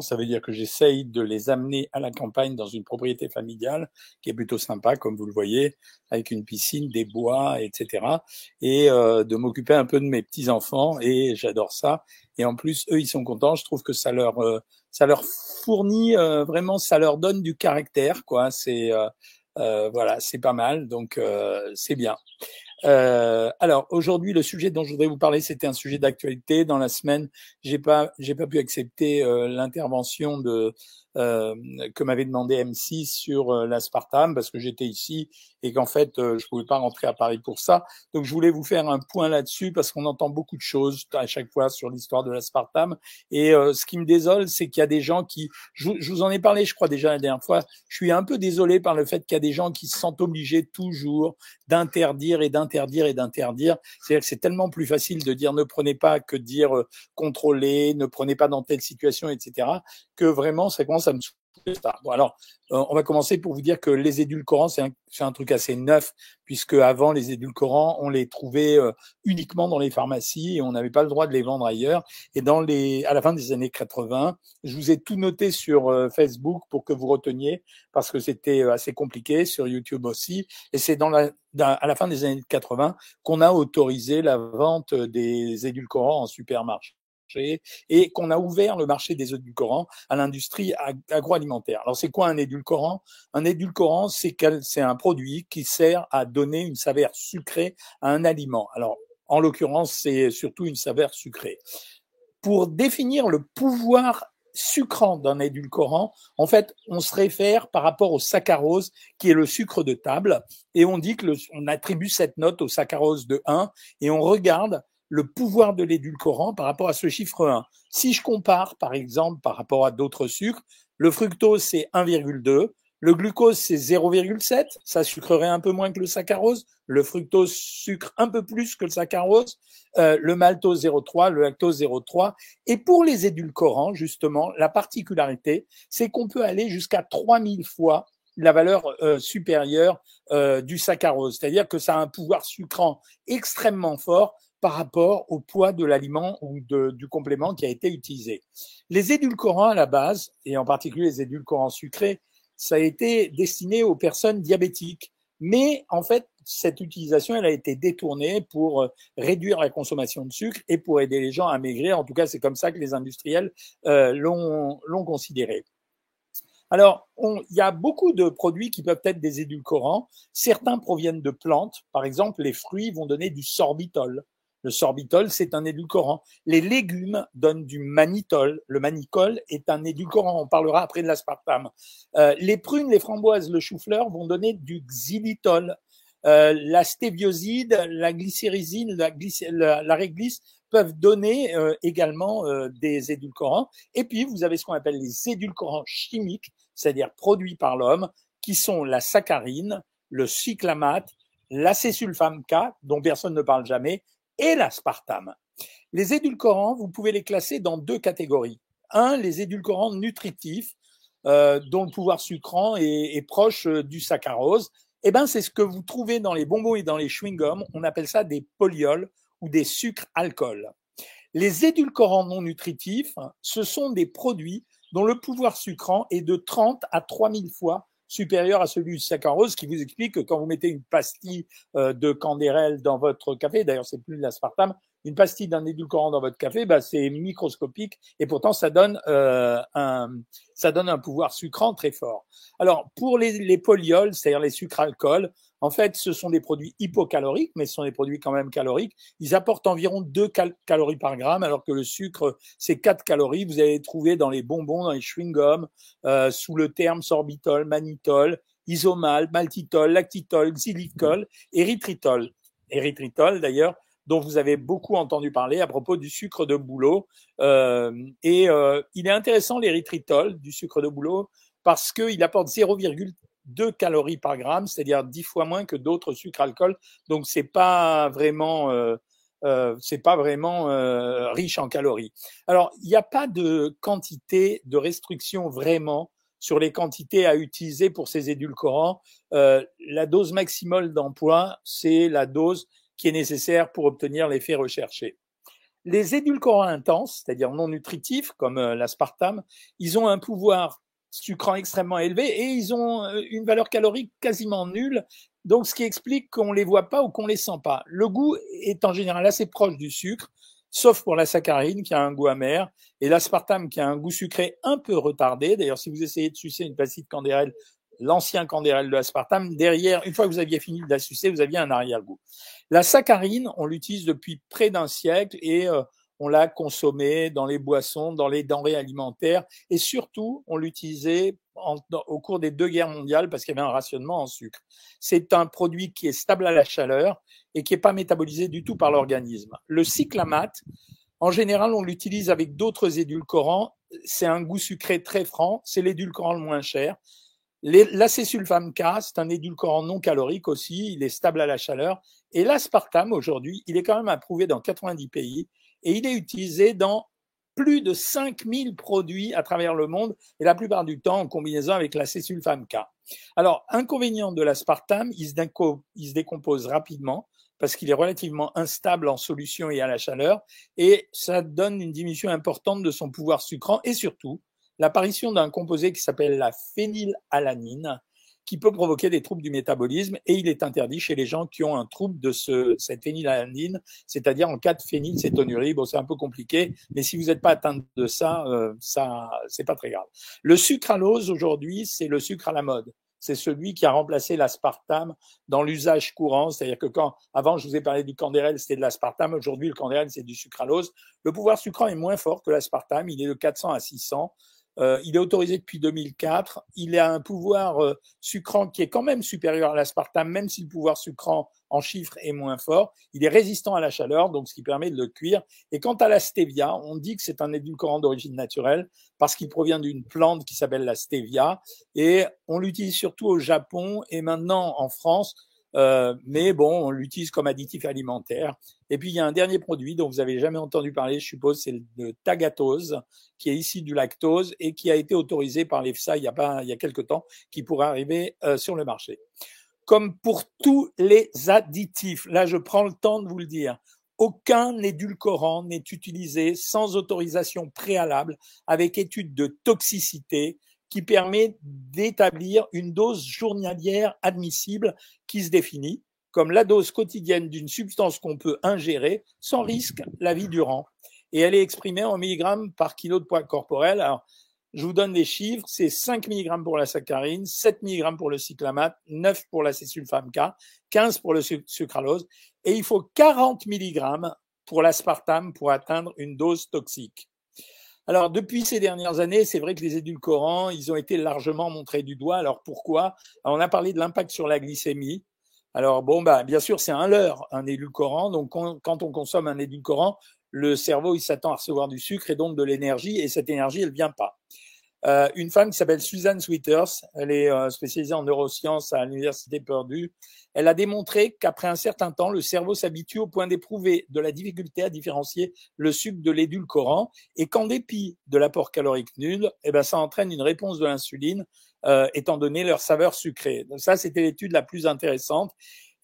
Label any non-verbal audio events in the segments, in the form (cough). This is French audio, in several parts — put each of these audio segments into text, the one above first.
Ça veut dire que j'essaye de les amener à la campagne dans une propriété familiale qui est plutôt sympa, comme vous le voyez, avec une piscine, des bois, etc. Et euh, de m'occuper un peu de mes petits enfants. Et j'adore ça. Et en plus, eux, ils sont contents. Je trouve que ça leur, euh, ça leur fournit euh, vraiment, ça leur donne du caractère, quoi. C'est voilà, c'est pas mal. Donc c'est bien. Euh, alors aujourd'hui, le sujet dont je voudrais vous parler, c'était un sujet d'actualité. Dans la semaine, j'ai pas, j'ai pas pu accepter euh, l'intervention de euh, que m'avait demandé M6 sur euh, l'aspartame parce que j'étais ici et qu'en fait euh, je pouvais pas rentrer à Paris pour ça. Donc je voulais vous faire un point là-dessus parce qu'on entend beaucoup de choses à chaque fois sur l'histoire de l'aspartame et ce qui me désole c'est qu'il y a des gens qui je, vous en ai parlé je crois déjà la dernière fois, je suis un peu désolé par le fait qu'il y a des gens qui se sentent obligés toujours d'interdire et d'interdire et d'interdire. C'est-à-dire que c'est tellement plus facile de dire ne prenez pas que de dire contrôler, ne prenez pas dans telle situation, etc. que vraiment ça commence ça me alors, euh, on va commencer pour vous dire que les édulcorants, c'est un, truc assez neuf, puisque avant, les édulcorants, on les trouvait euh, uniquement dans les pharmacies et on n'avait pas le droit de les vendre ailleurs. Et à la fin des années 80, je vous ai tout noté sur euh, Facebook pour que vous reteniez, parce que c'était assez compliqué, sur YouTube aussi. Et c'est à la fin des années 80 qu'on a autorisé la vente des édulcorants en supermarché et qu'on a ouvert le marché des édulcorants à l'industrie agroalimentaire. Alors c'est quoi un édulcorant? Un édulcorant, c'est un produit qui sert à donner une saveur sucrée à un aliment. Alors en l'occurrence, c'est surtout une saveur sucrée. Pour définir le pouvoir sucrant d'un édulcorant, en fait, on se réfère par rapport au saccharose, qui est le sucre de table, et on dit que on attribue cette note au saccharose de 1, et on regarde le pouvoir de l'édulcorant par rapport à ce chiffre 1. Si je compare, par exemple, par rapport à d'autres sucres, le fructose, c'est 1,2. Le glucose, c'est 0,7. Ça sucrerait un peu moins que le saccharose. Le fructose sucre un peu plus que le saccharose. Euh, le maltose 0,3, le lactose 0,3. Et pour les édulcorants, justement, la particularité, c'est qu'on peut aller jusqu'à 3000 fois la valeur euh, supérieure euh, du saccharose. C'est-à-dire que ça a un pouvoir sucrant extrêmement fort par rapport au poids de l'aliment ou du complément qui a été utilisé. Les édulcorants à la base, et en particulier les édulcorants sucrés, ça a été destiné aux personnes diabétiques. Mais en fait, cette utilisation, elle a été détournée pour euh, réduire la consommation de sucre et pour aider les gens à maigrir. En tout cas, c'est comme ça que les industriels euh, l'ont considéré. Alors, il y a beaucoup de produits qui peuvent être des édulcorants. Certains proviennent de plantes. Par exemple, les fruits vont donner du sorbitol. Le sorbitol, c'est un édulcorant. Les légumes donnent du manitol. Le manicol est un édulcorant. On parlera après de l'aspartame. Euh, les prunes, les framboises, le chou-fleur vont donner du xylitol. Euh, la stébioside, la glycérysine, la, réglisse peuvent donner euh, également des édulcorants. Et puis, vous avez ce qu'on appelle les édulcorants chimiques, c'est-à-dire produits par l'homme, qui sont la saccharine, le cyclamate, l'acésulfame K, dont personne ne parle jamais, et l'aspartame. Les édulcorants, vous pouvez les classer dans deux catégories. Un, les édulcorants nutritifs, euh, dont le pouvoir sucrant est, proche euh, du saccharose. Eh ben, c'est ce que vous trouvez dans les bonbons et dans les chewing-gums. On appelle ça des polyols ou des sucres alcool. Les édulcorants non nutritifs, ce sont des produits dont le pouvoir sucrant est de 30 à 3000 fois supérieur à celui du saccharose, qui vous explique que quand vous mettez une pastille euh, de candérel dans votre café, d'ailleurs c'est plus de l'aspartame, une pastille d'un édulcorant dans votre café, bah, c'est microscopique et pourtant ça donne euh, un ça donne un pouvoir sucrant très fort. Alors pour les, les polyols, c'est-à-dire les sucres alcool, en fait, ce sont des produits hypocaloriques, mais ce sont des produits quand même caloriques. Ils apportent environ 2 calories par gramme, alors que le sucre, c'est 4 calories. Vous allez trouver dans les bonbons, dans les chewing-gums, euh, sous le terme sorbitol, mannitol, isomal, maltitol, lactitol, xylitol, érythritol. Érythritol, d'ailleurs, dont vous avez beaucoup entendu parler à propos du sucre de bouleau. Euh, et euh, il est intéressant l'érythritol du sucre de bouleau parce qu'il apporte 0,2 calories par gramme, c'est-à-dire 10 fois moins que d'autres sucres alcool. Donc c'est pas vraiment euh, euh c'est pas vraiment euh, riche en calories. Alors il n'y a pas de quantité de restriction vraiment sur les quantités à utiliser pour ces édulcorants. Euh, la dose maximale d'emploi, c'est la dose qui est nécessaire pour obtenir l'effet recherché. Les édulcorants intenses, c'est-à-dire non nutritifs, comme euh, l'aspartame, ils ont un pouvoir sucrant extrêmement élevé et ils ont euh, une valeur calorique quasiment nulle. Donc, ce qui explique qu'on les voit pas ou qu'on les sent pas. Le goût est en général assez proche du sucre, sauf pour la saccharine qui a un goût amer et l'aspartame qui a un goût sucré un peu retardé. D'ailleurs, si vous essayez de sucer une pastille de candérel, l'ancien candérel de l'aspartame, derrière, une fois que vous aviez fini de la sucer, vous aviez un arrière-goût. La saccharine, on l'utilise depuis près d'un siècle et euh, on l'a consommé dans les boissons, dans les denrées alimentaires, et surtout, on l'utilisait au cours des deux guerres mondiales parce qu'il y avait un rationnement en sucre. C'est un produit qui est stable à la chaleur et qui n'est pas métabolisé du tout par l'organisme. Le cyclamate, en général, on l'utilise avec d'autres édulcorants. C'est un goût sucré très franc. C'est l'édulcorant le moins cher. L'acésulfame K, c'est un édulcorant non calorique aussi. Il est stable à la chaleur. Et l'aspartame, aujourd'hui, il est quand même approuvé dans 90 pays et il est utilisé dans plus de 5000 produits à travers le monde et la plupart du temps en combinaison avec la césulfame K. Alors, inconvénient de l'aspartame, il, il se décompose rapidement parce qu'il est relativement instable en solution et à la chaleur et ça donne une diminution importante de son pouvoir sucrant et surtout l'apparition d'un composé qui s'appelle la phénylalanine qui peut provoquer des troubles du métabolisme et il est interdit chez les gens qui ont un trouble de ce, cette phénylalanine, c'est-à-dire en cas de phénylcétonurie. Bon, c'est un peu compliqué, mais si vous n'êtes pas atteint de ça, euh, ça, c'est pas très grave. Le sucralose aujourd'hui, c'est le sucre à la mode. C'est celui qui a remplacé l'aspartame dans l'usage courant. C'est-à-dire que quand, avant, je vous ai parlé du candérel, c'était de l'aspartame. Aujourd'hui, le candérel, c'est du sucralose. Le pouvoir sucrant est moins fort que l'aspartame. Il est de 400 à 600. Euh, il est autorisé depuis 2004. Il a un pouvoir euh, sucrant qui est quand même supérieur à l'aspartame, même si le pouvoir sucrant en chiffres est moins fort. Il est résistant à la chaleur, donc ce qui permet de le cuire. Et quant à la stevia, on dit que c'est un édulcorant d'origine naturelle parce qu'il provient d'une plante qui s'appelle la stevia. Et on l'utilise surtout au Japon et maintenant en France euh, mais bon, on l'utilise comme additif alimentaire. Et puis il y a un dernier produit dont vous avez jamais entendu parler, je suppose, c'est le tagatose, qui est ici du lactose et qui a été autorisé par l'EFSA il y a pas il y a quelque temps, qui pourrait arriver euh, sur le marché. Comme pour tous les additifs, là je prends le temps de vous le dire, aucun édulcorant n'est utilisé sans autorisation préalable, avec étude de toxicité, qui permet d'établir une dose journalière admissible qui se définit comme la dose quotidienne d'une substance qu'on peut ingérer sans risque la vie durant. Et elle est exprimée en milligrammes par kilo de poids corporel. Alors, je vous donne des chiffres, c'est 5 mg pour la saccharine, 7 mg pour le cyclamate, 9 pour la césulfame K, 15 pour le sucralose, et il faut 40 mg pour l'aspartame pour atteindre une dose toxique. Alors, depuis ces dernières années, c'est vrai que les édulcorants, ils ont été largement montrés du doigt. Alors, pourquoi? On a parlé de l'impact sur la glycémie. Alors, bon, bah, bien sûr, c'est un leurre, un édulcorant. Donc, quand on consomme un édulcorant, le cerveau, il s'attend à recevoir du sucre et donc de l'énergie, et cette énergie, elle vient pas. Euh, une femme qui s'appelle Suzanne Sweeters, elle est euh, spécialisée en neurosciences à l'université Purdue. Elle a démontré qu'après un certain temps, le cerveau s'habitue au point d'éprouver de la difficulté à différencier le sucre de l'édulcorant et qu'en dépit de l'apport calorique nul, eh ben, ça entraîne une réponse de l'insuline euh, étant donné leur saveur sucrée. Donc ça, c'était l'étude la plus intéressante.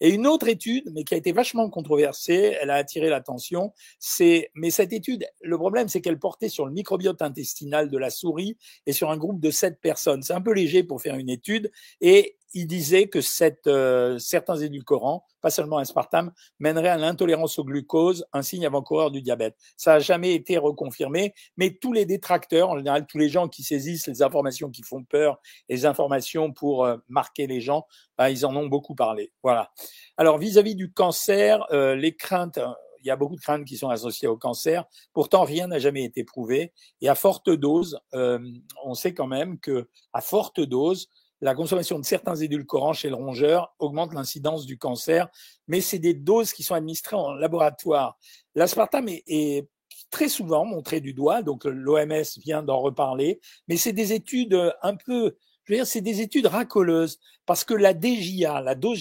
Et une autre étude, mais qui a été vachement controversée, elle a attiré l'attention, c'est, mais cette étude, le problème, c'est qu'elle portait sur le microbiote intestinal de la souris et sur un groupe de sept personnes. C'est un peu léger pour faire une étude et il disait que cette, euh, certains édulcorants, pas seulement aspartame, mèneraient à l'intolérance au glucose, un signe avant-coureur du diabète. Ça n'a jamais été reconfirmé, mais tous les détracteurs, en général tous les gens qui saisissent les informations qui font peur, les informations pour euh, marquer les gens, bah, ils en ont beaucoup parlé. Voilà. Alors vis-à-vis du cancer, euh, les craintes il y a beaucoup de craintes qui sont associées au cancer. Pourtant, rien n'a jamais été prouvé. Et à forte dose, on sait quand même que à forte dose, la consommation de certains édulcorants chez le rongeur augmente l'incidence du cancer, mais c'est des doses qui sont administrées en laboratoire. L'aspartame est, très souvent montré du doigt, donc l'OMS vient d'en reparler, mais c'est des études un peu, je veux dire, c'est des études racoleuses, parce que la DJA, la dose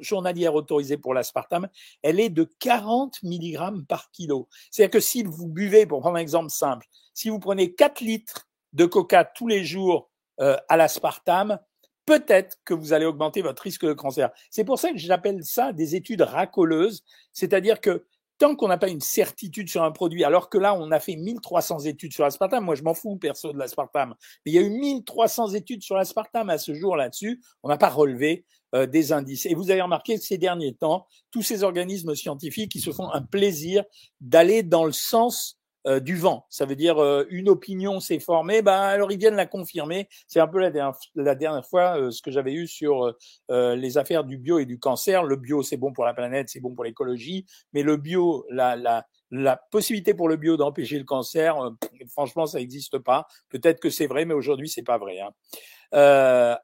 journalière autorisée pour l'aspartame, elle est de 40 mg par kilo. C'est-à-dire que si vous buvez, pour prendre un exemple simple, si vous prenez 4 litres de coca tous les jours euh, à l'aspartame, peut-être que vous allez augmenter votre risque de cancer. C'est pour ça que j'appelle ça des études racoleuses, c'est-à-dire que tant qu'on n'a pas une certitude sur un produit, alors que là, on a fait 1300 études sur l'aspartame, moi je m'en fous perso de l'aspartame, mais il y a eu 1300 études sur l'aspartame à ce jour là-dessus, on n'a pas relevé euh, des indices. Et vous avez remarqué que ces derniers temps, tous ces organismes scientifiques, qui se font un plaisir d'aller dans le sens euh, du vent. Ça veut dire euh, une opinion s'est formée, ben alors ils viennent la confirmer. C'est un peu la dernière, la dernière fois euh, ce que j'avais eu sur les affaires du bio et du cancer. Le bio c'est bon pour la planète, c'est bon pour l'écologie, mais le bio, la, la, la possibilité pour le bio d'empêcher le cancer, franchement ça n'existe pas. Peut-être que c'est vrai, mais aujourd'hui c'est pas vrai. Hein.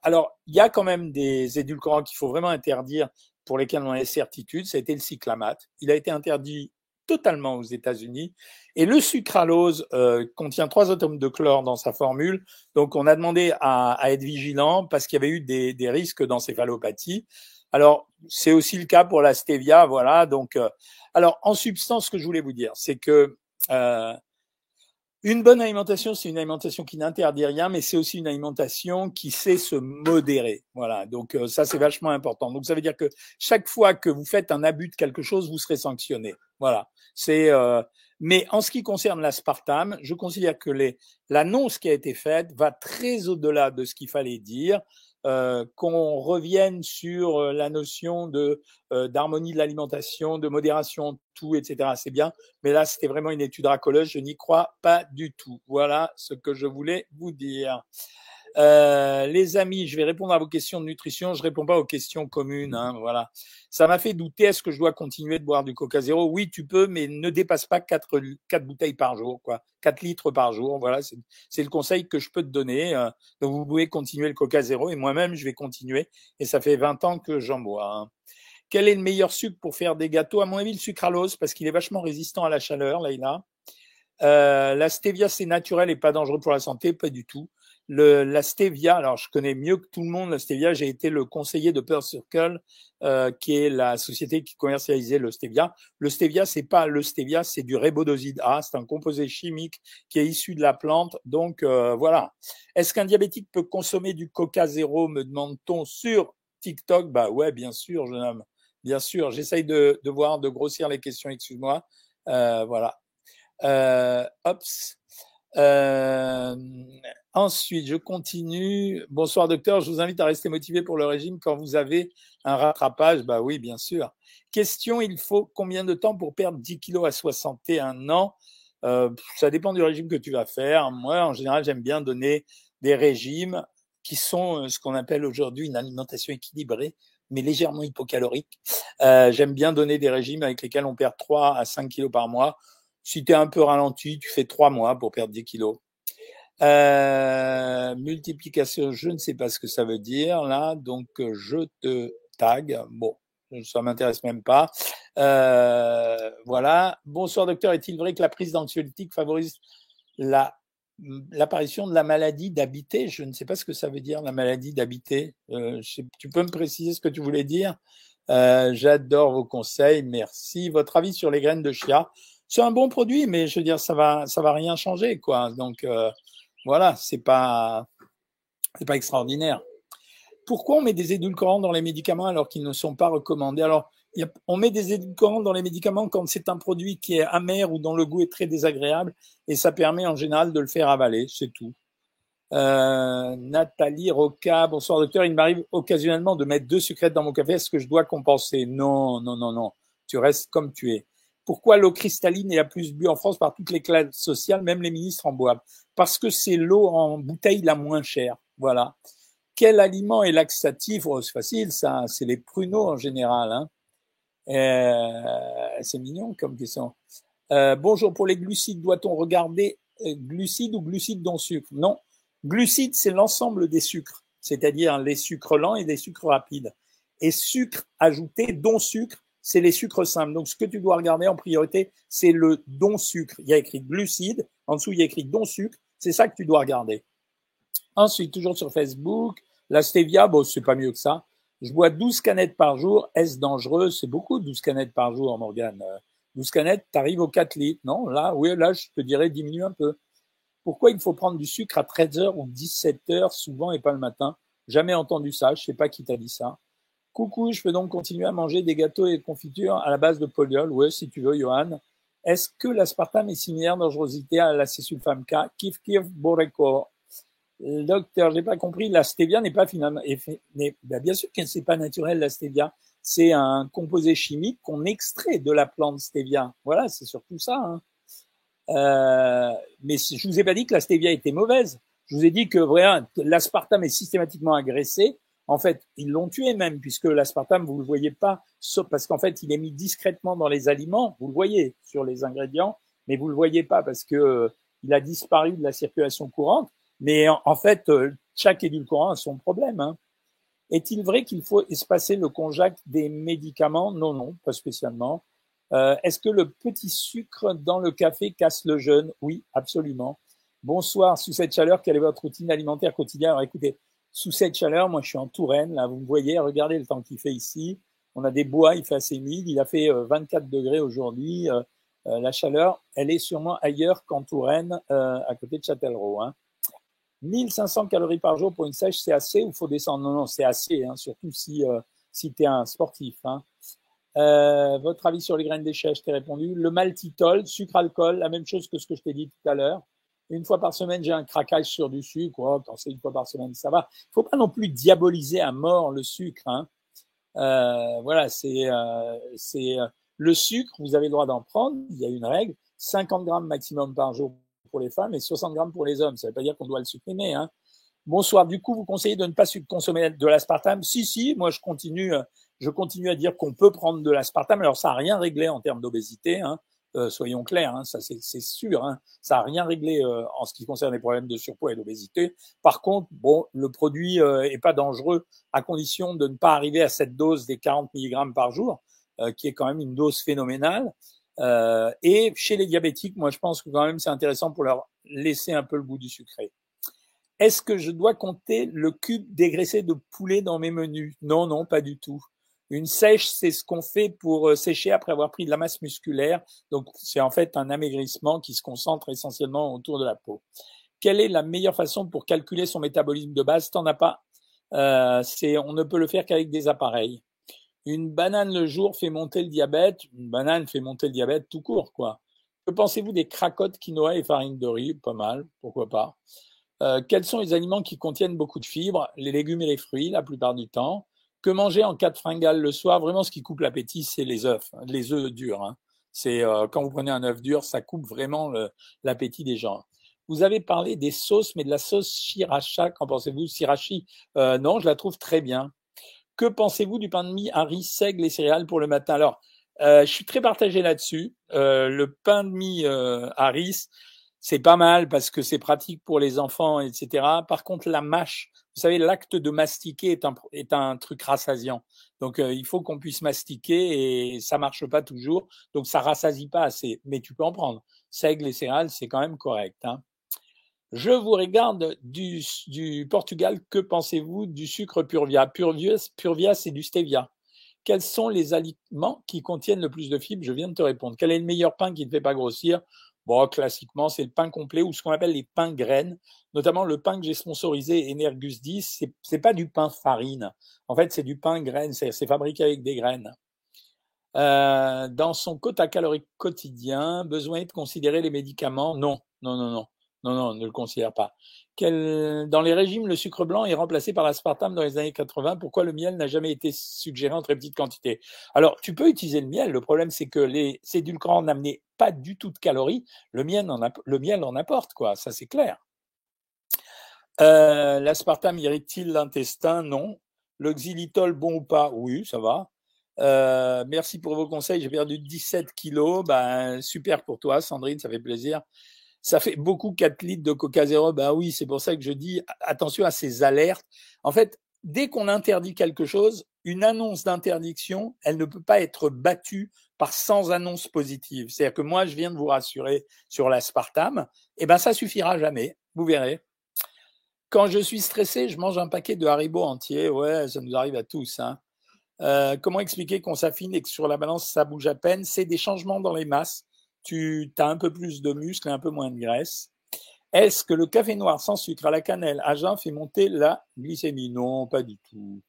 alors il y a quand même des édulcorants qu'il faut vraiment interdire pour lesquels on a des certitudes. Ça a été le cyclamate. Il a été interdit totalement aux États-Unis. Et le sucralose euh, contient trois atomes de chlore dans sa formule. Donc, on a demandé à, à être vigilant parce qu'il y avait eu des, des risques d'encéphalopathie. Alors, c'est aussi le cas pour la stevia, voilà. Donc, euh, alors, en substance, ce que je voulais vous dire, c'est que euh, une bonne alimentation, c'est une alimentation qui n'interdit rien, mais c'est aussi une alimentation qui sait se modérer. Voilà, donc euh, ça c'est vachement important. Donc ça veut dire que chaque fois que vous faites un abus de quelque chose, vous serez sanctionné. Voilà, c'est. Euh, mais en ce qui concerne l'aspartame, je considère que l'annonce qui a été faite va très au-delà de ce qu'il fallait dire. Euh, qu'on revienne sur euh, la notion de euh, d'harmonie de l'alimentation, de modération, tout, etc. C'est bien, mais là c'était vraiment une étude racoleuse. Je n'y crois pas du tout. Voilà ce que je voulais vous dire. Euh, les amis, je vais répondre à vos questions de nutrition. Je réponds pas aux questions communes. Hein, voilà. Ça m'a fait douter. Est-ce que je dois continuer de boire du Coca Zéro Oui, tu peux, mais ne dépasse pas quatre, quatre bouteilles par jour, quoi. 4 litres par jour. Voilà, c'est le conseil que je peux te donner. Euh. donc vous pouvez continuer le Coca Zéro et moi-même je vais continuer. Et ça fait 20 ans que j'en bois. Hein. Quel est le meilleur sucre pour faire des gâteaux? À mon avis, le sucralose parce qu'il est vachement résistant à la chaleur. Là, il a. Euh, la stevia, c'est naturel et pas dangereux pour la santé, pas du tout. Le, la stevia, alors je connais mieux que tout le monde la stevia, j'ai été le conseiller de Pearl Circle, euh, qui est la société qui commercialisait le stevia. Le stevia, c'est pas le stevia, c'est du rébodoside A, c'est un composé chimique qui est issu de la plante. Donc euh, voilà. Est-ce qu'un diabétique peut consommer du Coca zéro, me demande-t-on sur TikTok? Bah ouais, bien sûr, jeune homme, bien sûr. J'essaye de, de voir, de grossir les questions, excuse-moi. Euh, voilà. Euh, ops. Euh, ensuite, je continue. Bonsoir docteur, je vous invite à rester motivé pour le régime quand vous avez un rattrapage. Bah oui, bien sûr. Question, il faut combien de temps pour perdre 10 kilos à 61 ans? Euh, Ça dépend du régime que tu vas faire. Moi, en général, j'aime bien donner des régimes qui sont euh, ce qu'on appelle aujourd'hui une alimentation équilibrée, mais légèrement hypocalorique. Euh, j'aime bien donner des régimes avec lesquels on perd 3 à 5 kilos par mois. Si tu es un peu ralenti, tu fais trois mois pour perdre 10 kilos. Euh, multiplication, je ne sais pas ce que ça veut dire là, donc je te tag. Bon, ça m'intéresse même pas. Euh, voilà. Bonsoir docteur, est-il vrai que la prise d'anxiolytiques favorise la l'apparition de la maladie d'habiter? Je ne sais pas ce que ça veut dire la maladie d'habiter. Euh, tu peux me préciser ce que tu voulais dire? Euh, J'adore vos conseils, merci. Votre avis sur les graines de chia? C'est un bon produit, mais je veux dire, ça va, ça va rien changer, quoi. Donc euh, voilà, c'est pas, c'est pas extraordinaire. Pourquoi on met des édulcorants dans les médicaments alors qu'ils ne sont pas recommandés? Alors, on met des édulcorants dans les médicaments quand c'est un produit qui est amer ou dont le goût est très désagréable, et ça permet en général de le faire avaler, c'est tout. Euh, Nathalie Roca, bonsoir docteur. Il m'arrive occasionnellement de mettre deux sucrètes dans mon café. Est-ce que je dois compenser? Non, non, non, non. Tu restes comme tu es. Pourquoi l'eau cristalline est la plus bu en France par toutes les classes sociales, même les ministres en boivent? Parce que c'est l'eau en bouteille la moins chère. Voilà. Quel aliment est laxatif? Oh, C'est facile, ça. C'est les pruneaux en général. Hein. Euh, c'est mignon comme question. Euh, bonjour. Pour les glucides, doit-on regarder euh, glucides ou glucides dont sucre? Non. Glucides, c'est l'ensemble des sucres, c'est-à-dire les sucres lents et les sucres rapides. Et sucre ajouté, dont sucre, c'est les sucres simples. Donc, ce que tu dois regarder en priorité, c'est le don sucre. Il y a écrit glucides, en dessous, il y a écrit don sucre. C'est ça que tu dois regarder. Ensuite, toujours sur Facebook, la stevia, bon, c'est pas mieux que ça. Je bois 12 canettes par jour. Est-ce dangereux? C'est beaucoup, 12 canettes par jour, Morgane. 12 canettes, t'arrives aux 4 litres. Non, là, oui, là, je te dirais diminue un peu. Pourquoi il faut prendre du sucre à 13h ou 17h souvent et pas le matin? Jamais entendu ça. Je sais pas qui t'a dit ça. Coucou, je peux donc continuer à manger des gâteaux et des confitures à la base de poliol Oui, si tu veux, Johan. Est-ce que l'aspartame est similaire dangerosité à la césulfame K Kif kif boreko. Docteur, j'ai pas compris. La stevia n'est pas finalement. Ben, bien sûr que c'est pas naturel la stevia. C'est un composé chimique qu'on extrait de la plante stevia. Voilà, c'est surtout ça. Hein. Euh, mais je vous ai pas dit que la stevia était mauvaise. Je vous ai dit que l'aspartame est systématiquement agressé. En fait, ils l'ont tué même, puisque l'aspartame, vous le voyez pas, parce qu'en fait, il est mis discrètement dans les aliments. Vous le voyez sur les ingrédients, mais vous le voyez pas parce que euh, a disparu de la circulation courante. Mais en, fait, euh, chaque édulcorant a son problème. Hein. Est-il vrai qu'il faut espacer le conjac des médicaments? Non, non, pas spécialement. Euh, Est-ce que le petit sucre dans le café casse le jeûne? Oui, absolument. Bonsoir, sous cette chaleur, quelle est votre routine alimentaire quotidienne? Alors écoutez, sous cette chaleur, moi je suis en Touraine, là vous me voyez, regardez le temps qu'il fait ici. On a des bois, il fait assez humide, il a fait 24 euh, degrés aujourd'hui. Euh, la chaleur, elle est sûrement ailleurs qu'en Touraine, à côté de Châtellerault. Hein. 1500 calories par jour pour une sèche, c'est assez ou faut descendre? Non, non, c'est assez, hein, surtout si, euh, si tu es un sportif. Hein. Euh, votre avis sur les graines d'échelle, je t'ai répondu. Le maltitol, sucre-alcool, la même chose que ce que je t'ai dit tout à l'heure. Une fois par semaine, j'ai un craquage sur du sucre. Oh, quand c'est une fois par semaine, ça va. Il faut pas non plus diaboliser à mort le sucre. Hein. Euh, voilà, c'est euh, euh, le sucre. Vous avez le droit d'en prendre. Il y a une règle 50 grammes maximum par jour pour les femmes et 60 grammes pour les hommes. Ça ne veut pas dire qu'on doit le supprimer. Hein. Bonsoir. Du coup, vous conseillez de ne pas consommer de l'aspartame? Si, si. Moi, je continue, je continue à dire qu'on peut prendre de l'aspartame. Alors, ça n'a rien réglé en termes d'obésité. Hein. Euh, soyons clairs, hein, ça c'est sûr. Hein. Ça n'a rien réglé euh, en ce qui concerne les problèmes de surpoids et d'obésité. Par contre, bon, le produit euh, est pas dangereux à condition de ne pas arriver à cette dose des 40 mg par jour, euh, qui est quand même une dose phénoménale. Et chez les diabétiques, moi, je pense que quand même c'est intéressant pour leur laisser un peu le goût du sucré. Est-ce que je dois compter le cube dégraissé de poulet dans mes menus? Non, non, pas du tout. Une sèche, c'est ce qu'on fait pour euh, sécher après avoir pris de la masse musculaire. Donc, c'est en fait un amaigrissement qui se concentre essentiellement autour de la peau. Quelle est la meilleure façon pour calculer son métabolisme de base? T'en as pas. Euh, on ne peut le faire qu'avec des appareils. Une banane le jour fait monter le diabète. Une banane fait monter le diabète tout court, quoi. Que pensez-vous des cracottes, quinoa et farine de riz? Pas mal, pourquoi pas. Euh, quels sont les aliments qui contiennent beaucoup de fibres? Les légumes et les fruits, la plupart du temps. Que manger en cas de fringale le soir Vraiment, ce qui coupe l'appétit, c'est les œufs, hein, les œufs durs. Hein. C'est euh, quand vous prenez un œuf dur, ça coupe vraiment l'appétit des gens. Vous avez parlé des sauces, mais de la sauce sriracha, qu'en pensez-vous? Srirachi euh, Non, je la trouve très bien. Que pensez-vous du pain de mie à riz, seigle et céréales pour le matin? Alors, euh, je suis très partagé là-dessus. Euh, le pain de mie euh, à riz, c'est pas mal parce que c'est pratique pour les enfants, etc. Par contre, la mâche, vous savez, l'acte de mastiquer est un, est un truc rassasiant. Donc, euh, il faut qu'on puisse mastiquer et ça marche pas toujours. Donc, ça rassasie pas assez. Mais tu peux en prendre. Seigle et céréales, c'est quand même correct. Hein. Je vous regarde du, du Portugal. Que pensez-vous du sucre Purvia? Purvia, Purvia c'est du stevia. Quels sont les aliments qui contiennent le plus de fibres? Je viens de te répondre. Quel est le meilleur pain qui ne fait pas grossir? Bon, classiquement, c'est le pain complet ou ce qu'on appelle les pains graines, notamment le pain que j'ai sponsorisé Energus 10. C'est, pas du pain farine. En fait, c'est du pain graine. C'est, c'est fabriqué avec des graines. Euh, dans son quota calorique quotidien, besoin de considérer les médicaments? Non, non, non, non. Non, non, ne le considère pas. Dans les régimes, le sucre blanc est remplacé par l'aspartame dans les années 80. Pourquoi le miel n'a jamais été suggéré en très petite quantité? Alors, tu peux utiliser le miel. Le problème, c'est que les édulcorants n'amenaient pas du tout de calories. Le miel en, le miel en apporte, quoi. Ça, c'est clair. Euh, l'aspartame irrite-t-il l'intestin? Non. Le xylitol, bon ou pas? Oui, ça va. Euh, merci pour vos conseils. J'ai perdu 17 kilos. Ben, super pour toi, Sandrine, ça fait plaisir ça fait beaucoup 4 litres de Coca Zero. Ben oui, c'est pour ça que je dis attention à ces alertes. En fait, dès qu'on interdit quelque chose, une annonce d'interdiction, elle ne peut pas être battue par 100 annonces positives. C'est-à-dire que moi, je viens de vous rassurer sur l'aspartame. Eh ben, ça suffira jamais. Vous verrez. Quand je suis stressé, je mange un paquet de Haribo entier. Ouais, ça nous arrive à tous. Hein. Euh, comment expliquer qu'on s'affine et que sur la balance, ça bouge à peine? C'est des changements dans les masses tu as un peu plus de muscles et un peu moins de graisse. Est-ce que le café noir sans sucre à la cannelle à jeun fait monter la glycémie? Non, pas du tout.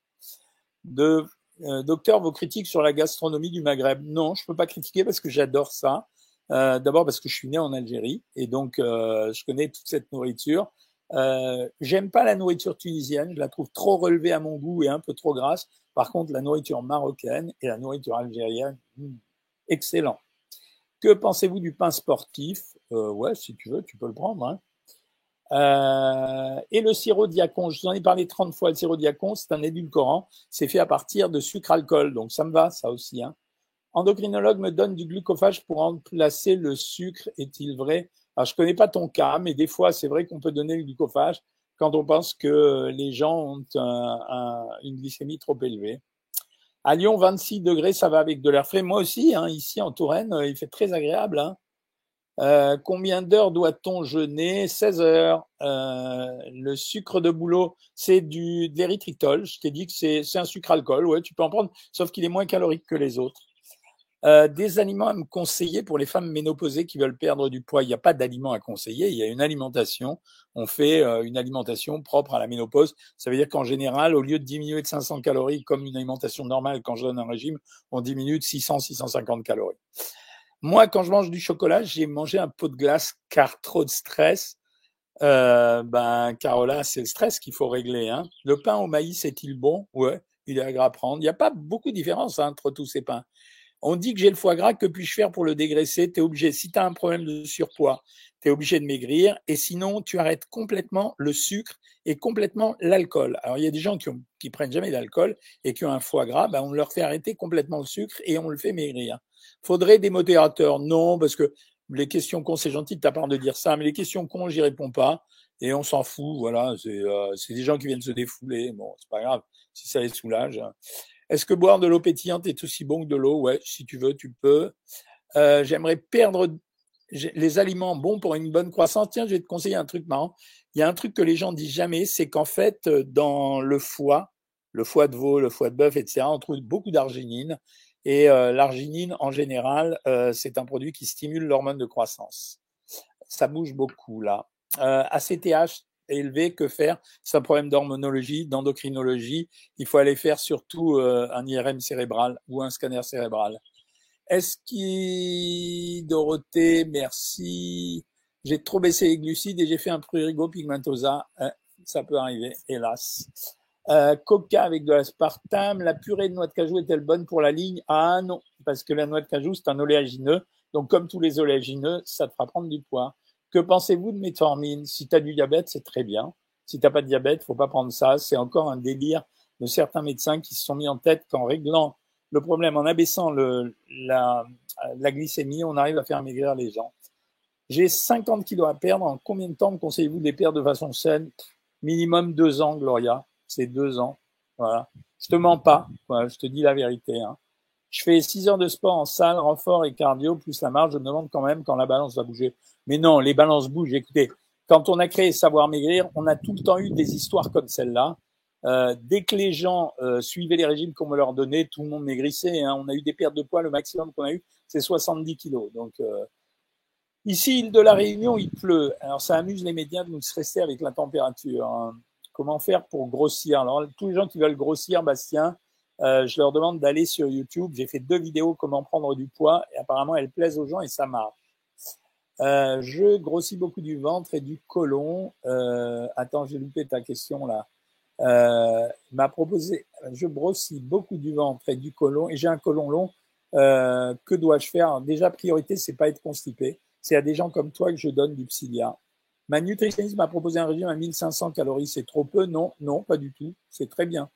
De, Euh, docteur, vos critiques sur la gastronomie du Maghreb? Non, je peux pas critiquer parce que j'adore ça. Euh, D'abord parce que je suis né en Algérie et donc euh, je connais toute cette nourriture. Euh, J'aime pas la nourriture tunisienne, je la trouve trop relevée à mon goût et un peu trop grasse. Par contre, la nourriture marocaine et la nourriture algérienne, hmm, excellent. Que pensez-vous du pain sportif? Euh, Ouais, si tu veux, tu peux le prendre. Hein. Euh, et le sirop diacon, je vous en ai parlé 30 fois, le sirop diacon, c'est un édulcorant, c'est fait à partir de sucre-alcool, donc ça me va, ça aussi. Hein. Endocrinologue me donne du glucophage pour remplacer le sucre, est-il vrai? Alors je connais pas ton cas, mais des fois c'est vrai qu'on peut donner le glucophage quand on pense que les gens ont un, une glycémie trop élevée. À Lyon, 26 degrés, ça va avec de l'air frais. Moi aussi, hein, ici en Touraine, il fait très agréable. Hein. Euh, combien d'heures doit-on jeûner? 16 heures. Euh, le sucre de boulot, c'est du de l'érythritol. Je t'ai dit que c'est un sucre alcool. Ouais, tu peux en prendre, sauf qu'il est moins calorique que les autres. Euh, des aliments à me conseiller pour les femmes ménopausées qui veulent perdre du poids. Il n'y a pas d'aliments à conseiller. Il y a une alimentation. On fait une alimentation propre à la ménopause. Ça veut dire qu'en général, au lieu de diminuer de 500 calories comme une alimentation normale quand je donne un régime, on diminue de 600-650 calories. Moi, quand je mange du chocolat, j'ai mangé un pot de glace car trop de stress. Euh, ben, Carola, c'est le stress qu'il faut régler. Hein. Le pain au maïs est-il bon? Ouais, il est agréable à prendre. Il n'y a pas beaucoup de différence hein, entre tous ces pains. On dit que j'ai le foie gras, que puis-je faire pour le dégraisser? Tu es obligé, si tu as un problème de surpoids, tu es obligé de maigrir. Et sinon, tu arrêtes complètement le sucre et complètement l'alcool. Alors, il y a des gens qui, ont, qui prennent jamais d'alcool et qui ont un foie gras, ben, on leur fait arrêter complètement le sucre et on le fait maigrir. Faudrait des modérateurs? Non, parce que les questions cons, c'est gentil de ta part de dire ça, mais les questions cons, j'y réponds pas. Et on s'en fout, voilà. C'est euh, des gens qui viennent se défouler. Bon, c'est pas grave, si ça les soulage. Est-ce que boire de l'eau pétillante est aussi bon que de l'eau? Ouais, si tu veux, tu peux. Euh, J'aimerais perdre les aliments bons pour une bonne croissance. Tiens, je vais te conseiller un truc marrant. Il y a un truc que les gens disent jamais, c'est qu'en fait, dans le foie, le foie de veau, le foie de bœuf, etc., on trouve beaucoup d'arginine. Et euh, l'arginine, en général, euh, c'est un produit qui stimule l'hormone de croissance. Ça bouge beaucoup là. Euh, ACTH élevé, que faire C'est un problème d'hormonologie, d'endocrinologie. Il faut aller faire surtout euh, un IRM cérébral ou un scanner cérébral. Est-ce. Dorothée, merci. J'ai trop baissé les glucides et j'ai fait un prurigo pigmentosa. ça peut arriver, hélas. Euh, coca avec de l'aspartame. La purée de noix de cajou est-elle bonne pour la ligne? Ah non, parce que la noix de cajou, c'est un oléagineux. Donc, comme tous les oléagineux, ça te fera prendre du poids. Que pensez-vous de metformine Si tu as du diabète, c'est très bien. Si tu n'as pas de diabète, faut pas prendre ça. C'est encore un délire de certains médecins qui se sont mis en tête qu'en réglant le problème, en abaissant la glycémie, on arrive à faire maigrir les gens. J'ai 50 kilos à perdre. En combien de temps me conseillez-vous de les perdre de façon saine? Minimum deux ans, Gloria c'est deux ans. Voilà. Je te mens pas. je te dis la vérité. Hein. Je fais six heures de sport en salle, renfort et cardio, plus la marge. Je me demande quand même quand la balance va bouger. Mais non, les balances bougent. Écoutez, quand on a créé Savoir Maigrir, on a tout le temps eu des histoires comme celle-là. Euh, dès que les gens euh, suivaient les régimes qu'on me leur donnait, tout le monde maigrissait. Hein. On a eu des pertes de poids. Le maximum qu'on a eu, c'est 70 kilos. Donc euh, ici, île de la Réunion, il pleut. Alors ça amuse les médias de nous stresser avec la température. Hein. Comment faire pour grossir? Alors, tous les gens qui veulent grossir, Bastien, euh, je leur demande d'aller sur YouTube. J'ai fait deux vidéos comment prendre du poids et apparemment elles plaisent aux gens et ça marche. Euh, je grossis beaucoup du ventre et du côlon. Euh, attends, j'ai loupé ta question là. M'a proposé, je grossis beaucoup du ventre et du côlon et j'ai un côlon long. Que dois-je faire? Déjà, priorité, c'est pas être constipé. C'est à des gens comme toi que je donne du psyllia. Ma nutritionniste m'a proposé un régime à 1500 calories. C'est trop peu? Non, non, pas du tout. C'est très bien.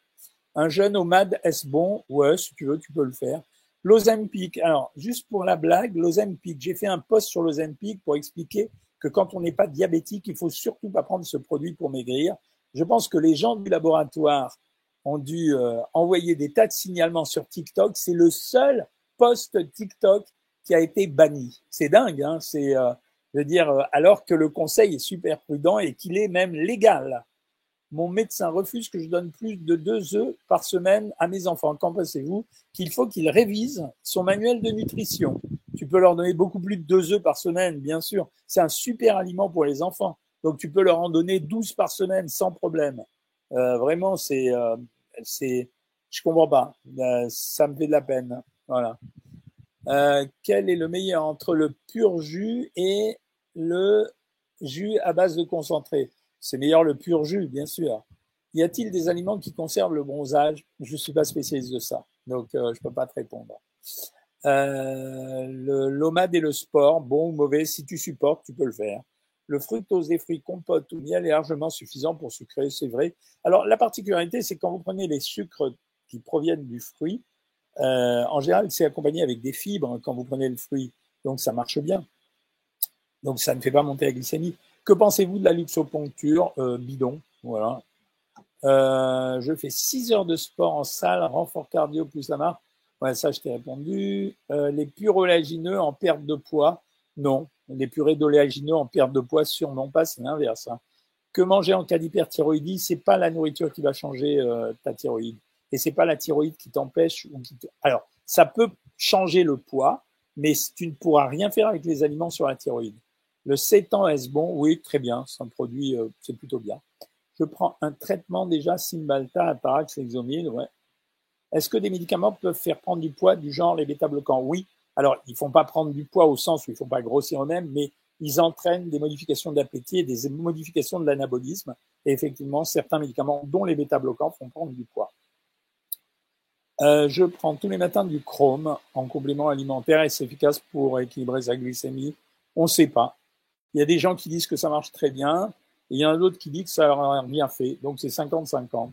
Un jeune nomade, est-ce bon? Ouais, si tu veux, tu peux le faire. L'Ozempic. Alors, juste pour la blague, l'Ozempic. J'ai fait un post sur l'Ozempic pour expliquer que quand on n'est pas diabétique, il faut surtout pas prendre ce produit pour maigrir. Je pense que les gens du laboratoire ont dû euh, envoyer des tas de signalements sur TikTok. C'est le seul post TikTok qui a été banni. C'est dingue, hein c'est euh, de dire, euh, alors que le conseil est super prudent et qu'il est même légal. Mon médecin refuse que je donne plus de deux œufs par semaine à mes enfants. Qu'en pensez-vous? Qu'il faut qu'ils révisent son manuel de nutrition. Tu peux leur donner beaucoup plus de deux œufs par semaine, bien sûr. C'est un super aliment pour les enfants. Donc tu peux leur en donner 12 par semaine sans problème. Euh, vraiment, c'est, euh, c'est, Je comprends pas. Euh, ça me fait de la peine. Voilà. Euh, quel est le meilleur entre le pur jus et le jus à base de concentré? C'est meilleur le pur jus, bien sûr. Y a-t-il des aliments qui conservent le bronzage? Je ne suis pas spécialiste de ça, donc euh, je ne peux pas te répondre. Euh, l'omade et le sport, bon ou mauvais, si tu supportes, tu peux le faire. Le fructose des fruits, compote ou miel est largement suffisant pour sucrer, c'est vrai. Alors la particularité, c'est quand vous prenez les sucres qui proviennent du fruit, euh, en général, c'est accompagné avec des fibres quand vous prenez le fruit, donc ça marche bien. Donc ça ne fait pas monter la glycémie. Que pensez-vous de la luxoponcture euh, Bidon, voilà. Euh, je fais 6 heures de sport en salle, renfort cardio plus la marque. Ouais, ça, je t'ai répondu. Euh, les purs oléagineux en perte de poids, non. Les purées d'oléagineux en perte de poids, sûrement pas, c'est l'inverse. Hein. Que manger en cas d'hyperthyroïdie, c'est pas la nourriture qui va changer euh, ta thyroïde. Et c'est pas la thyroïde qui t'empêche ou qui Alors, ça peut changer le poids, mais tu ne pourras rien faire avec les aliments sur la thyroïde. Le 7 ans, est-ce bon? Oui, très bien. C'est un produit, euh, c'est plutôt bien. Je prends un traitement déjà Cymbalta, Atarax, Exomil. Est-ce que des médicaments peuvent faire prendre du poids du genre les bêta-bloquants? Oui. Alors, ils font pas prendre du poids au sens où ils font pas grossir eux-mêmes, mais ils entraînent des modifications d'appétit et des modifications de l'anabolisme. Et effectivement, certains médicaments, dont les bêta-bloquants, font prendre du poids. Euh, je prends tous les matins du chrome en complément alimentaire et c'est efficace pour équilibrer sa glycémie? On ne sait pas. Il y a des gens qui disent que ça marche très bien et il y en a d'autres qui disent que ça n'a rien fait. Donc c'est 50-50.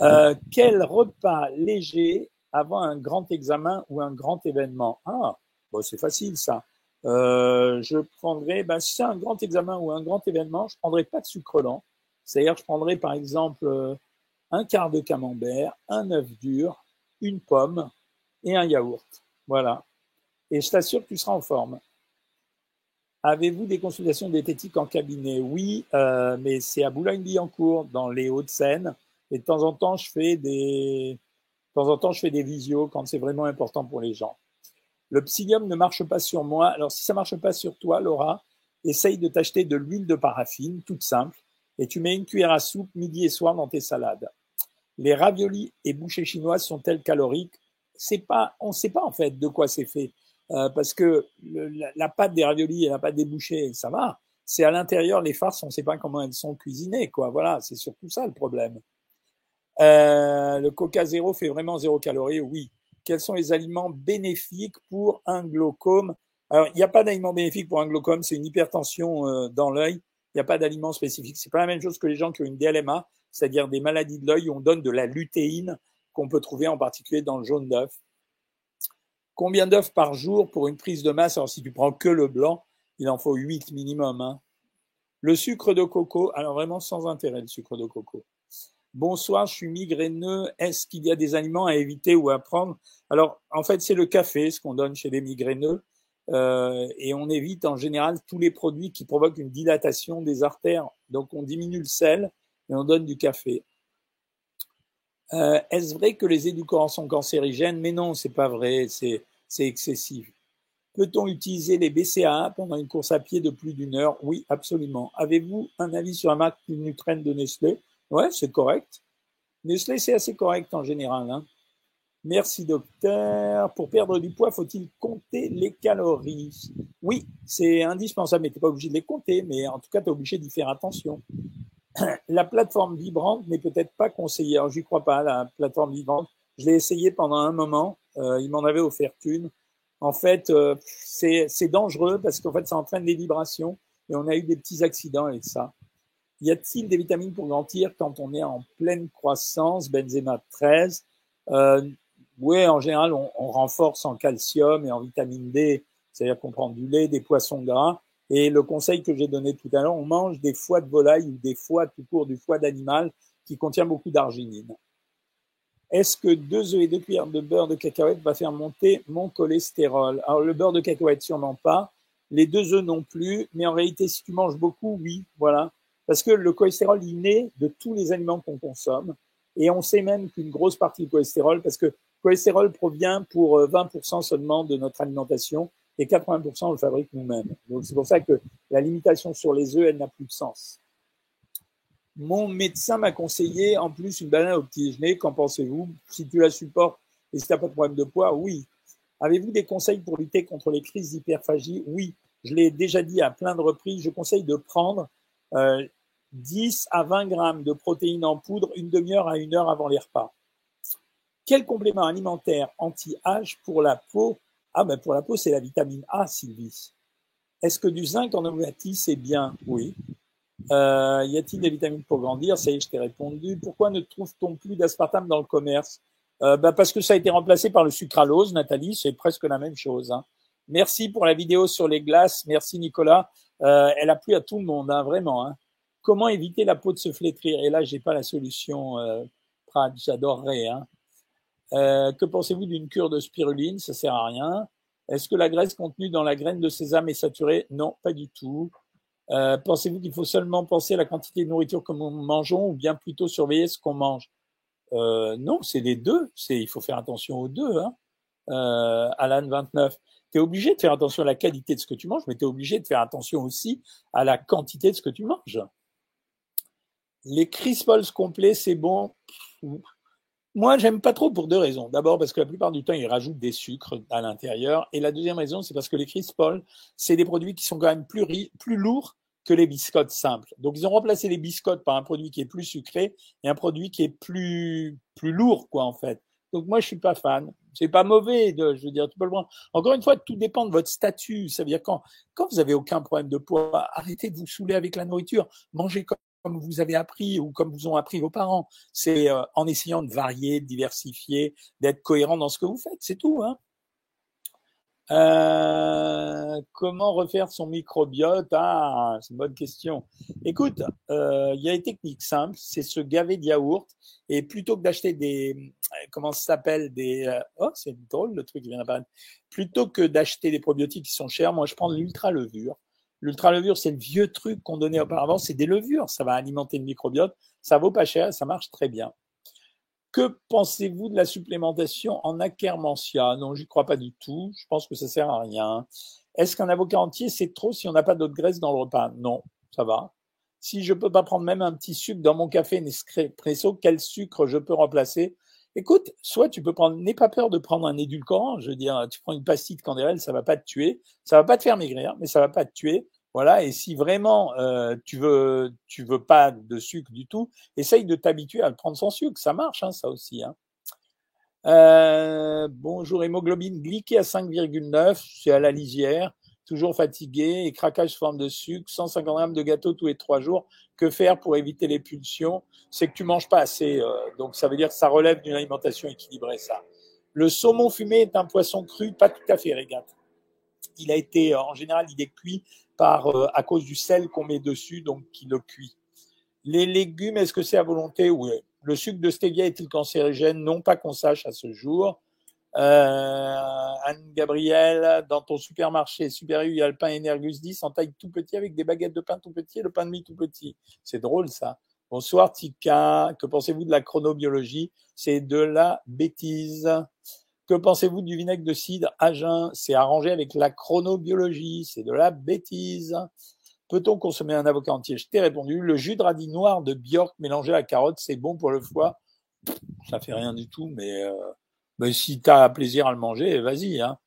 Euh, quel repas léger avant un grand examen ou un grand événement? Ah, bon, c'est facile ça. Euh, je prendrais, ben, si c'est un grand examen ou un grand événement, je prendrais pas de sucre lent. C'est-à-dire, je prendrais par exemple euh, un quart de camembert, un œuf dur, une pomme et un yaourt. Voilà. Et je t'assure que tu seras en forme. Avez-vous des consultations diététiques en cabinet? Oui, euh, mais c'est à Boulogne-Billancourt, dans les Hauts-de-Seine. Et de temps en temps, je fais des, de temps en temps, visios quand c'est vraiment important pour les gens. Le psyllium ne marche pas sur moi. Alors, si ça marche pas sur toi, Laura, essaye de t'acheter de l'huile de paraffine, toute simple, et tu mets une cuillère à soupe midi et soir dans tes salades. Les raviolis et bouchées chinoises sont-elles caloriques? C'est pas, on ne sait pas en fait de quoi c'est fait. Euh, parce que la, pâte des raviolis et la pâte des bouchées, ça va. C'est à l'intérieur, les farces, on ne sait pas comment elles sont cuisinées, quoi. Voilà, c'est surtout ça le problème. Euh, le Coca zéro fait vraiment zéro calorie, oui. Quels sont les aliments bénéfiques pour un glaucome? Alors, il n'y a pas d'aliment bénéfique pour un glaucome, c'est une hypertension euh, dans l'œil. Il n'y a pas d'aliment spécifique. C'est pas la même chose que les gens qui ont une DLMA, c'est-à-dire des maladies de l'œil où on donne de la lutéine qu'on peut trouver en particulier dans le jaune d'œuf. Combien d'œufs par jour pour une prise de masse? Alors, si tu prends que le blanc, il en faut 8 minimum. Hein. Le sucre de coco, alors vraiment sans intérêt, le sucre de coco. Bonsoir, je suis migraineux. Est-ce qu'il y a des aliments à éviter ou à prendre? Alors, en fait, c'est le café, ce qu'on donne chez les migraineux. Euh, et on évite en général tous les produits qui provoquent une dilatation des artères. Donc, on diminue le sel et on donne du café. Euh, Est-ce vrai que les édulcorants sont cancérigènes? Mais non, c'est pas vrai, c'est excessif. Peut-on utiliser les BCAA pendant une course à pied de plus d'une heure? Oui, absolument. Avez-vous un avis sur la marque Nutrène de Nestlé? Ouais, c'est correct. Nestlé, c'est assez correct en général. Hein. Merci docteur. Pour perdre du poids, faut-il compter les calories? Oui, c'est indispensable, mais tu n'es pas obligé de les compter, mais en tout cas, tu es obligé d'y faire attention. La plateforme vibrante n'est peut-être pas conseillée. Alors, j'y crois pas, la plateforme vibrante. Je l'ai essayé pendant un moment. Euh, il m'en avait offert une. En fait, euh, c'est dangereux parce qu'en fait, ça entraîne des vibrations et on a eu des petits accidents avec ça. Y a-t-il des vitamines pour grandir quand on est en pleine croissance? Benzema 13. Euh, oui, en général, on, on, renforce en calcium et en vitamine D, c'est-à-dire qu'on prend du lait, des poissons gras. Et le conseil que j'ai donné tout à l'heure, on mange des foies de volaille ou des foies tout court, du foie d'animal qui contient beaucoup d'arginine. Est-ce que deux œufs et deux cuillères de beurre de cacahuète va faire monter mon cholestérol? Alors le beurre de cacahuète sûrement pas, les deux œufs non plus, mais en réalité si tu manges beaucoup, oui, voilà. Parce que le cholestérol, il naît de tous les aliments qu'on consomme. Et on sait même qu'une grosse partie du cholestérol, parce que le cholestérol provient pour 20% euh, seulement de notre alimentation et 80% on le fabrique nous-mêmes. C'est pour ça que la limitation sur les œufs, elle n'a plus de sens. Mon médecin m'a conseillé en plus une banane au petit déjeuner. Qu'en pensez-vous? Si tu la supportes et si tu n'as pas de problème de poids, oui. Avez-vous des conseils pour lutter contre les crises d'hyperphagie? Oui. Je l'ai déjà dit à plein de reprises. Je conseille de prendre euh, 10 à 20 grammes de protéines en poudre une demi-heure à une heure avant les repas. Quel complément alimentaire anti-âge pour la peau Ah ben pour la peau, c'est la vitamine A, Sylvie. Est-ce que du zinc en homéopathie, c'est bien? Oui. Euh, y a-t-il des vitamines pour grandir? Ça y est, je t'ai répondu. Pourquoi ne trouve-t-on plus d'aspartame dans le commerce? Bah Parce que ça a été remplacé par le sucralose, Nathalie, c'est presque la même chose. Hein. Merci pour la vidéo sur les glaces. Merci Nicolas. Euh, elle a plu à tout le monde, hein, vraiment. Hein. Comment éviter la peau de se flétrir? Et là, j'ai pas la solution, Prad, j'adorerais. Euh, que pensez-vous d'une cure de spiruline? Ça sert à rien. Est-ce que la graisse contenue dans la graine de sésame est saturée? Non, pas du tout. Euh, pensez-vous qu'il faut seulement penser à la quantité de nourriture que nous mangeons ou bien plutôt surveiller ce qu'on mange? Euh, Non, c'est les deux. C'est, il faut faire attention aux deux. Hein. Euh, Alan 29. Tu es obligé de faire attention à la qualité de ce que tu manges, mais tu es obligé de faire attention aussi à la quantité de ce que tu manges. Les crispols complets, c'est bon? Moi, j'aime pas trop pour deux raisons. D'abord, parce que la plupart du temps, ils rajoutent des sucres à l'intérieur. Et la deuxième raison, c'est parce que les Crispol, c'est des produits qui sont quand même plus, plus lourds que les biscottes simples. Donc, ils ont remplacé les biscottes par un produit qui est plus sucré et un produit qui est plus, plus lourd, quoi, en fait. Donc, moi, je suis pas fan. C'est pas mauvais, de, je veux dire, tu peux le prendre. Encore une fois, tout dépend de votre statut. Ça veut dire quand, quand vous avez aucun problème de poids, arrêtez de vous saouler avec la nourriture. Mangez comme comme vous avez appris ou comme vous ont appris vos parents. C'est euh, en essayant de varier, de diversifier, d'être cohérent dans ce que vous faites, c'est tout. Hein euh, comment refaire son microbiote? Ah, c'est une bonne question. Écoute, euh, il y a des techniques simples, c'est se gaver de yaourt et plutôt que d'acheter des, comment ça s'appelle, des, oh c'est drôle le truc qui vient d'apparaître, plutôt que d'acheter des probiotiques qui sont chers, moi je prends de l'ultra levure L'ultra-levure, c'est le vieux truc qu'on donnait auparavant, c'est des levures, ça va alimenter le microbiote, ça vaut pas cher, ça marche très bien. Que pensez-vous de la supplémentation en Akkermansia Non, j'y crois pas du tout. Je pense que ça sert à rien. Est-ce qu'un avocat entier, c'est trop si on n'a pas d'autre graisse dans le repas? Non, ça va. Si je peux pas prendre même un petit sucre dans mon café Nespresso, quel sucre je peux remplacer? Écoute, soit tu peux prendre, n'aie pas peur de prendre un édulcorant. Je veux dire, tu prends une pastille de candérel, ça va pas te tuer, ça va pas te faire maigrir, mais ça va pas te tuer. Voilà. Et si vraiment euh, tu veux, tu veux pas de sucre du tout, essaye de t'habituer à le prendre sans sucre. Ça marche, hein, ça aussi. Hein. Euh, bonjour, hémoglobine glyquée à 5,9, c'est à la lisière toujours fatigué et craquage forme de sucre, 150 grammes de gâteau tous les trois jours. Que faire pour éviter les pulsions C'est que tu manges pas assez. Euh, donc ça veut dire que ça relève d'une alimentation équilibrée, ça. Le saumon fumé est un poisson cru, pas tout à fait régate. Il a été, euh, en général, il est cuit par, euh, à cause du sel qu'on met dessus, donc qui le cuit. Les légumes, est-ce que c'est à volonté? Oui. Le sucre de stevia est-il cancérigène? Non, pas qu'on sache à ce jour. Euh, Anne-Gabrielle, dans ton supermarché Super U, il y a le pain Energus 10 en taille tout petit avec des baguettes de pain tout petit et le pain de mie tout petit. C'est drôle ça. Bonsoir Tika, que pensez-vous de la chronobiologie? C'est de la bêtise. Que pensez-vous du vinaigre de cidre à jeun C'est arrangé avec la chronobiologie, c'est de la bêtise. Peut-on consommer un avocat entier? Je t'ai répondu. Le jus de radis noir de Bjork mélangé à la carotte, c'est bon pour le foie. Ça fait rien du tout, mais euh, ben, si tu as plaisir à le manger, vas-y. Hein.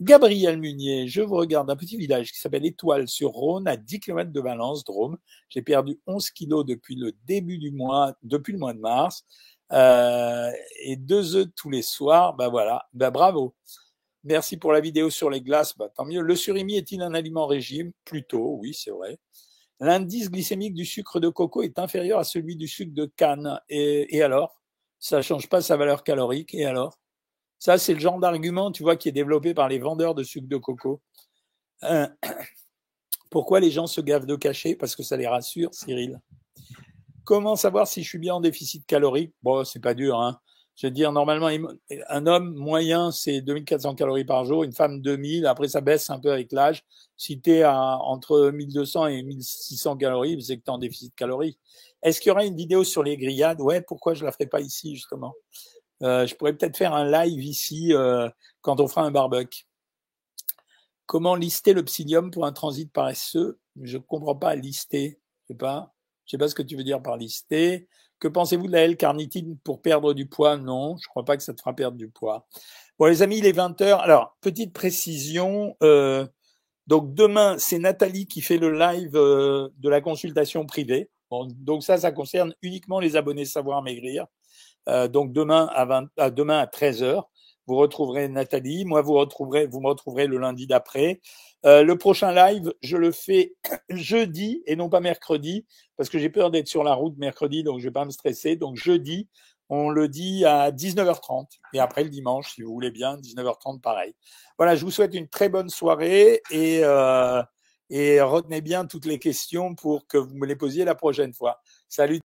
Gabriel Munier, je vous regarde un petit village qui s'appelle Étoile sur Rhône, à 10 km de Valence, Drôme. J'ai perdu 11 kilos depuis le début du mois, depuis le mois de mars, euh, et deux œufs tous les soirs. Ben voilà, ben bravo. Merci pour la vidéo sur les glaces, bah, tant mieux. Le surimi est-il un aliment régime? Plutôt, oui, c'est vrai. L'indice glycémique du sucre de coco est inférieur à celui du sucre de canne. Et alors? Ça change pas sa valeur calorique. Et alors? Ça, c'est le genre d'argument, tu vois, qui est développé par les vendeurs de sucre de coco. Euh, (coughs) pourquoi les gens se gavent de cachet Parce que ça les rassure, Cyril. Comment savoir si je suis bien en déficit calorique? Bon, c'est pas dur, hein. Je veux dire, normalement, un homme moyen, c'est 2400 calories par jour, une femme 2000. Après, ça baisse un peu avec l'âge. Si tu es à, entre 1200 et 1600 calories, c'est que tu es en déficit calorique. Est-ce qu'il y aura une vidéo sur les grillades? Ouais, pourquoi je la ferai pas ici justement? Euh, Je pourrais peut-être faire un live ici euh, quand on fera un barbecue. Comment lister le psyllium pour un transit paresseux? Je comprends pas lister. Je sais pas. Je sais pas ce que tu veux dire par lister. Que pensez-vous de la L-carnitine pour perdre du poids? Non, je crois pas que ça te fera perdre du poids. Bon, les amis, il est 20 heures. Alors, petite précision. Euh, donc demain, c'est Nathalie qui fait le live euh, de la consultation privée. Donc ça, ça concerne uniquement les abonnés Savoir Maigrir. Euh, donc demain à, 20, à demain à 13 heures, vous retrouverez Nathalie. Moi, vous retrouverez, vous me retrouverez le lundi d'après. Euh, le prochain live, je le fais (coughs) jeudi et non pas mercredi parce que j'ai peur d'être sur la route mercredi, donc je vais pas me stresser. Donc jeudi, on le dit à 19h30 et après le dimanche, si vous voulez bien, 19h30 pareil. Voilà, je vous souhaite une très bonne soirée et, euh, et retenez bien toutes les questions pour que vous me les posiez la prochaine fois. Salut